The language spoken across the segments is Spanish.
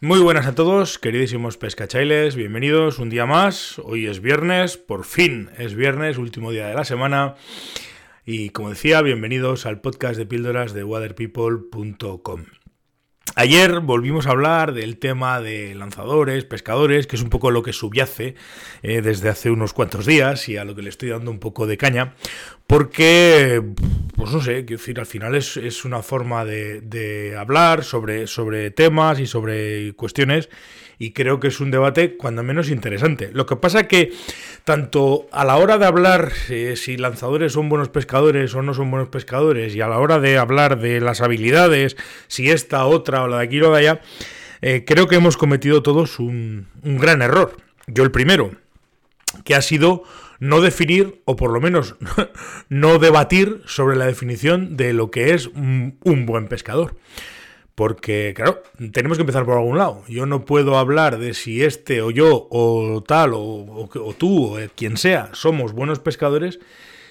Muy buenas a todos, queridísimos pescachailes, bienvenidos un día más. Hoy es viernes, por fin es viernes, último día de la semana. Y como decía, bienvenidos al podcast de píldoras de waterpeople.com. Ayer volvimos a hablar del tema de lanzadores, pescadores, que es un poco lo que subyace eh, desde hace unos cuantos días y a lo que le estoy dando un poco de caña, porque, pues no sé, decir, al final es, una forma de, hablar sobre, sobre temas y sobre cuestiones y creo que es un debate cuando menos interesante. Lo que pasa que tanto a la hora de hablar eh, si lanzadores son buenos pescadores o no son buenos pescadores y a la hora de hablar de las habilidades, si esta, otra o la de aquí o de allá, eh, creo que hemos cometido todos un gran error. Yo el primero, que ha sido no definir, o por lo menos no debatir sobre la definición de lo que es un buen pescador. Porque, claro, tenemos que empezar por algún lado. Yo no puedo hablar de si este o yo o tal o, tú o quien sea somos buenos pescadores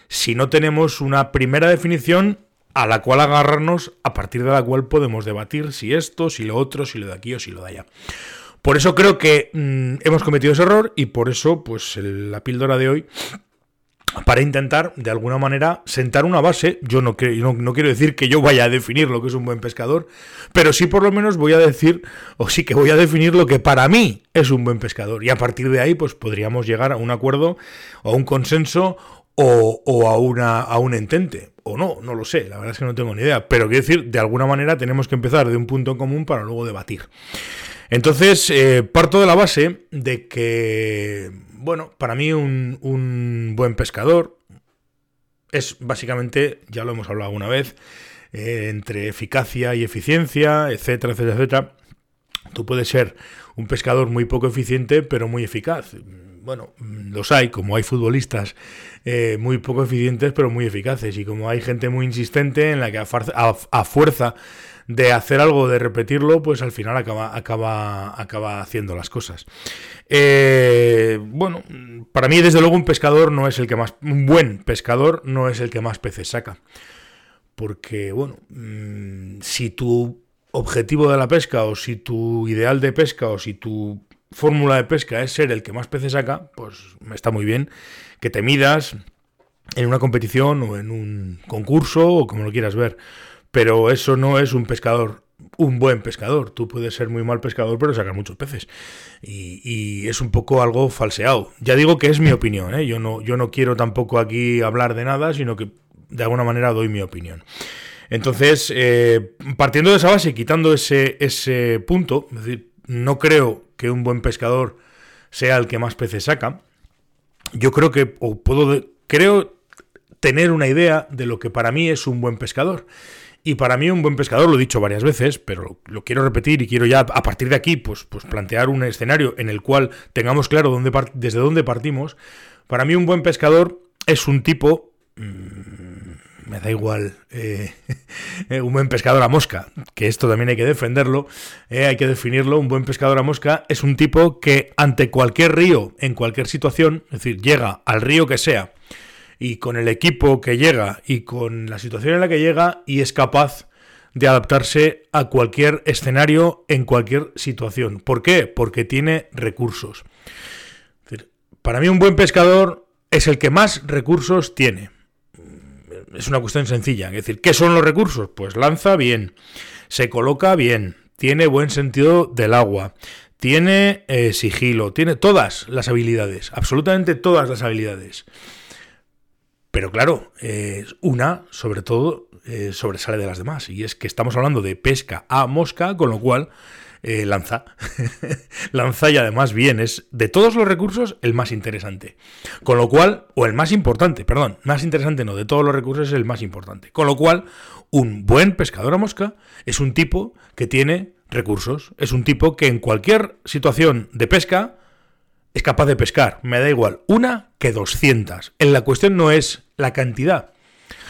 si no tenemos una primera definición a la cual agarrarnos, a partir de la cual podemos debatir si esto, si lo otro, si lo de aquí o si lo de allá. Por eso creo que mm, hemos cometido ese error y por eso, pues la píldora de hoy para intentar, de alguna manera, sentar una base. Yo no, no, quiero decir que yo vaya a definir lo que es un buen pescador, pero sí por lo menos voy a decir, o sí que voy a definir lo que para mí es un buen pescador. Y a partir de ahí, pues podríamos llegar a un acuerdo, o a un consenso, o, a, una, a un entente. O no, no lo sé, la verdad es que no tengo ni idea. Pero quiero decir, de alguna manera tenemos que empezar de un punto en común para luego debatir. Entonces, eh, parto de la base de que bueno, para mí un, buen pescador es básicamente, ya lo hemos hablado alguna vez, eh, entre eficacia y eficiencia, etcétera, etcétera, etcétera. Tú puedes ser un pescador muy poco eficiente, pero muy eficaz. Bueno, los hay, como hay futbolistas eh, muy poco eficientes, pero muy eficaces, y como hay gente muy insistente en la que a fuerza de hacer algo, de repetirlo, pues al final acaba, acaba, acaba haciendo las cosas. Eh, bueno, para mí desde luego un pescador no es el que más, un buen pescador no es el que más peces saca. Porque, bueno, mm, si tu objetivo de la pesca o si tu ideal de pesca o si tu fórmula de pesca es ser el que más peces saca, pues está muy bien que te midas en una competición o en un concurso o como lo quieras ver. Pero eso no es un pescador, un buen pescador. Tú puedes ser muy mal pescador, pero sacar muchos peces. Y, es un poco algo falseado. Ya digo que es mi opinión, ¿eh? yo, no, yo no quiero tampoco aquí hablar de nada, sino que de alguna manera doy mi opinión. Entonces, eh, partiendo de esa base, quitando ese, ese punto, es decir, no creo que un buen pescador sea el que más peces saca. Yo creo que, o puedo, creo tener una idea de lo que para mí es un buen pescador. Y para mí un buen pescador, lo he dicho varias veces, pero lo, quiero repetir y quiero ya a partir de aquí pues, pues plantear un escenario en el cual tengamos claro desde dónde partimos. Para mí un buen pescador es un tipo... Mm, me da igual, eh, un buen pescador a mosca, que esto también hay que defenderlo, eh, hay que definirlo, un buen pescador a mosca es un tipo que ante cualquier río, en cualquier situación, es decir, llega al río que sea, y con el equipo que llega y con la situación en la que llega y es capaz de adaptarse a cualquier escenario en cualquier situación. ¿Por qué? Porque tiene recursos. Para mí un buen pescador es el que más recursos tiene. Es una cuestión sencilla. Es decir, ¿qué son los recursos? Pues lanza bien, se coloca bien, tiene buen sentido del agua, tiene eh, sigilo, tiene todas las habilidades, absolutamente todas las habilidades. Pero claro, una, sobre todo, eh, sobresale de las demás. Y es que estamos hablando de pesca a mosca, con lo cual eh, lanza. lanza y además bien, es de todos los recursos el más interesante. Con lo cual, o el más importante, perdón, más interesante no, de todos los recursos es el más importante. Con lo cual, un buen pescador a mosca es un tipo que tiene recursos. Es un tipo que en cualquier situación de pesca es capaz de pescar. Me da igual, una que 200. En la cuestión no es la cantidad,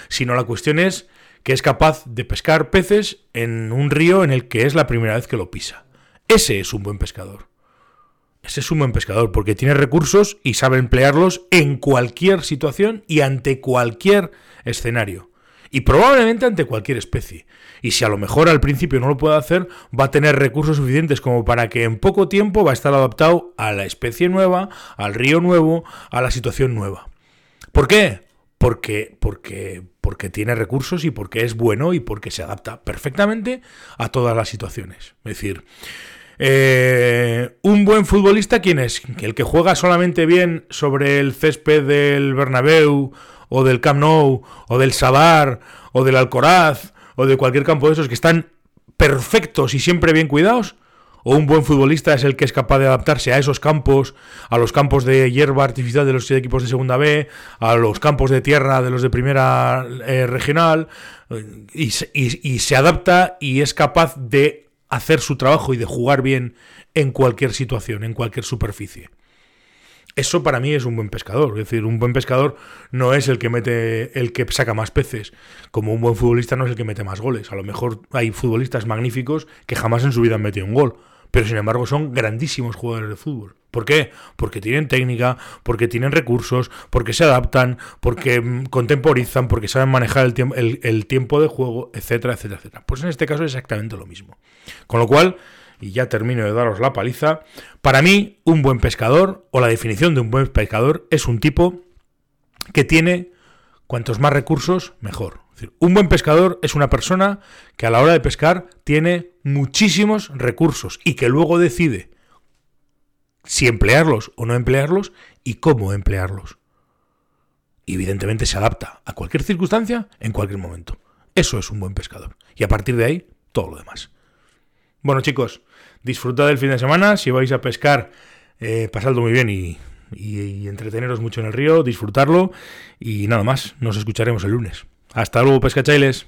sino la cuestión es que es capaz de pescar peces en un río en el que es la primera vez que lo pisa. Ese es un buen pescador. Ese es un buen pescador porque tiene recursos y sabe emplearlos en cualquier situación y ante cualquier escenario. Y probablemente ante cualquier especie. Y si a lo mejor al principio no lo puede hacer, va a tener recursos suficientes como para que en poco tiempo va a estar adaptado a la especie nueva, al río nuevo, a la situación nueva. ¿Por qué? Porque, porque, porque tiene recursos y porque es bueno y porque se adapta perfectamente a todas las situaciones. Es decir, eh, un buen futbolista, ¿quién es? El que juega solamente bien sobre el césped del Bernabéu o del Camp Nou o del Sadar o del Alcoraz o de cualquier campo de esos que están perfectos y siempre bien cuidados. O un buen futbolista es el que es capaz de adaptarse a esos campos, a los campos de hierba artificial de los equipos de segunda B, a los campos de tierra de los de primera eh, regional, y se adapta y es capaz de hacer su trabajo y de jugar bien en cualquier situación, en cualquier superficie. Eso para mí es un buen pescador. Es decir, un buen pescador no es el que mete, el que saca más peces. Como un buen futbolista no es el que mete más goles. A lo mejor hay futbolistas magníficos que jamás en su vida han metido un gol. Pero sin embargo son grandísimos jugadores de fútbol. ¿Por qué? Porque tienen técnica, porque tienen recursos, porque se adaptan, porque mm, contemporizan, porque saben manejar el, el, tiempo de juego, etcétera, etcétera, etcétera. Pues en este caso es exactamente lo mismo. Con lo cual, y ya termino de daros la paliza, para mí un buen pescador, o la definición de un buen pescador, es un tipo que tiene cuantos más recursos, mejor. Un buen pescador es una persona que a la hora de pescar tiene muchísimos recursos y que luego decide si emplearlos o no emplearlos y cómo emplearlos. Y evidentemente se adapta a cualquier circunstancia en cualquier momento. Eso es un buen pescador. Y a partir de ahí, todo lo demás. Bueno chicos, disfrutad del fin de semana. Si vais a pescar, eh, pasadlo muy bien y, y entreteneros mucho en el río, disfrutarlo. Y nada más, nos escucharemos el lunes. Hasta luego, pescachailes.